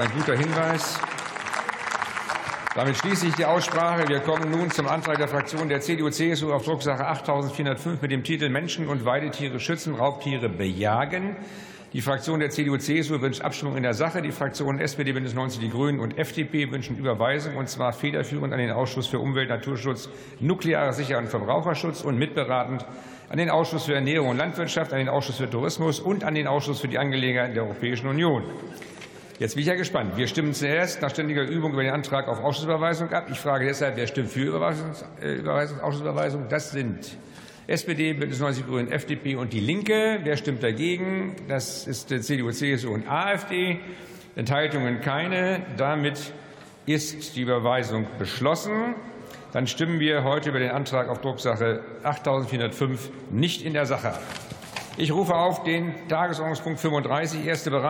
Ein guter Hinweis. Damit schließe ich die Aussprache. Wir kommen nun zum Antrag der Fraktion der CDU-CSU auf Drucksache 8405 mit dem Titel Menschen und Weidetiere schützen, Raubtiere bejagen. Die Fraktion der CDU-CSU wünscht Abstimmung in der Sache. Die Fraktionen SPD, Bündnis 90 Die Grünen und FDP wünschen Überweisung, und zwar federführend an den Ausschuss für Umwelt, Naturschutz, nukleare Sicherheit und Verbraucherschutz und mitberatend an den Ausschuss für Ernährung und Landwirtschaft, an den Ausschuss für Tourismus und an den Ausschuss für die Angelegenheiten der Europäischen Union. Jetzt bin ich ja gespannt. Wir stimmen zuerst nach ständiger Übung über den Antrag auf Ausschussüberweisung ab. Ich frage deshalb, wer stimmt für Überweisung, Überweisung, Ausschussüberweisung? Das sind SPD, Bündnis 90 Grünen, FDP und Die Linke. Wer stimmt dagegen? Das ist CDU, CSU und AfD. Enthaltungen keine. Damit ist die Überweisung beschlossen. Dann stimmen wir heute über den Antrag auf Drucksache 8405 nicht in der Sache ab. Ich rufe auf den Tagesordnungspunkt 35, erste Beratung